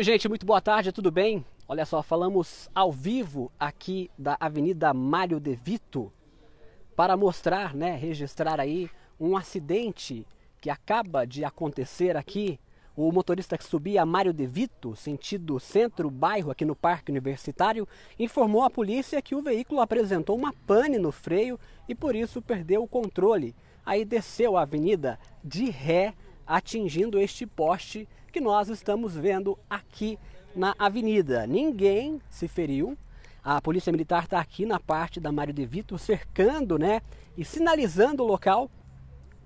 Oi, gente, muito boa tarde, tudo bem? Olha só, falamos ao vivo aqui da Avenida Mário De Vito para mostrar, né, registrar aí um acidente que acaba de acontecer aqui. O motorista que subia Mário De Vito, sentido centro-bairro aqui no Parque Universitário, informou à polícia que o veículo apresentou uma pane no freio e por isso perdeu o controle. Aí desceu a avenida de ré, atingindo este poste que nós estamos vendo aqui na avenida. Ninguém se feriu. A polícia militar está aqui na parte da Mário de Vito cercando, né, e sinalizando o local,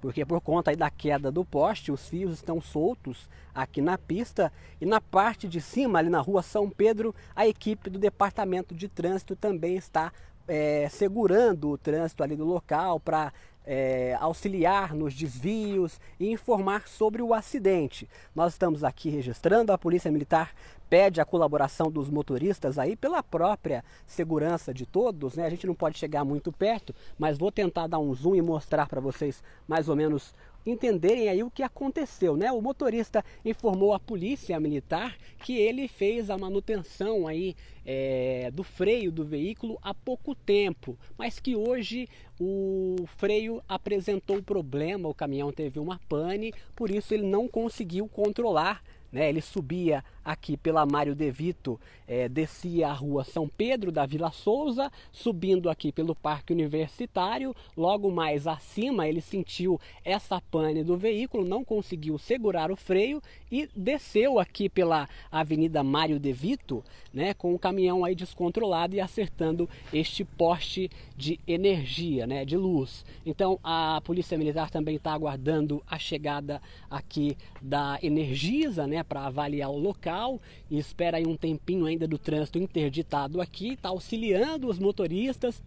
porque por conta da queda do poste, os fios estão soltos aqui na pista e na parte de cima, ali na rua São Pedro, a equipe do Departamento de Trânsito também está é, segurando o trânsito ali do local para é, auxiliar nos desvios e informar sobre o acidente. Nós estamos aqui registrando, a Polícia Militar pede a colaboração dos motoristas aí pela própria segurança de todos, né? A gente não pode chegar muito perto, mas vou tentar dar um zoom e mostrar para vocês mais ou menos entenderem aí o que aconteceu, né? O motorista informou a polícia militar que ele fez a manutenção aí é, do freio do veículo há pouco tempo, mas que hoje o freio apresentou problema, o caminhão teve uma pane, por isso ele não conseguiu controlar né? Ele subia aqui pela Mário De Vito, é, descia a rua São Pedro da Vila Souza, subindo aqui pelo Parque Universitário. Logo mais acima, ele sentiu essa pane do veículo, não conseguiu segurar o freio e desceu aqui pela Avenida Mário De Vito, né, com o caminhão aí descontrolado e acertando este poste de energia, né, de luz. Então a Polícia Militar também está aguardando a chegada aqui da Energisa, né, para avaliar o local e espera aí um tempinho ainda do trânsito interditado aqui, está auxiliando os motoristas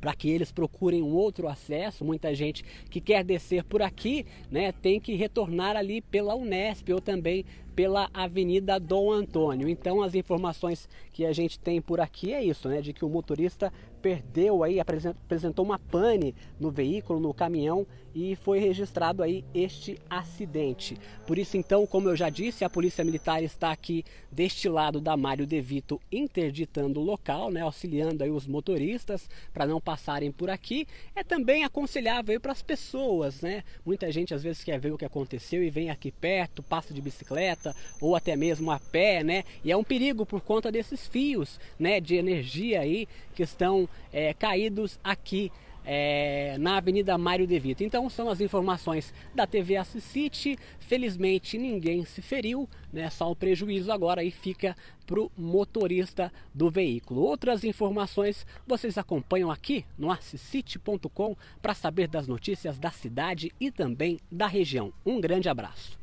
para que eles procurem um outro acesso. Muita gente que quer descer por aqui, né, tem que retornar ali pela Unesp ou também pela Avenida Dom Antônio. Então as informações que a gente tem por aqui é isso, né, de que o motorista perdeu aí, apresentou uma pane no veículo, no caminhão e foi registrado aí este acidente. Por isso então, como eu já disse, a Polícia Militar está aqui deste lado da Mário De Vito interditando o local, né, auxiliando aí os motoristas para não passarem por aqui. É também aconselhável para as pessoas, né? Muita gente às vezes quer ver o que aconteceu e vem aqui perto, passa de bicicleta, ou até mesmo a pé, né? E é um perigo por conta desses fios, né, de energia aí que estão é, caídos aqui é, na Avenida Mário De Vito. Então são as informações da TV Assisite. Felizmente ninguém se feriu, né? Só o prejuízo agora aí fica para o motorista do veículo. Outras informações vocês acompanham aqui no assisite.com para saber das notícias da cidade e também da região. Um grande abraço.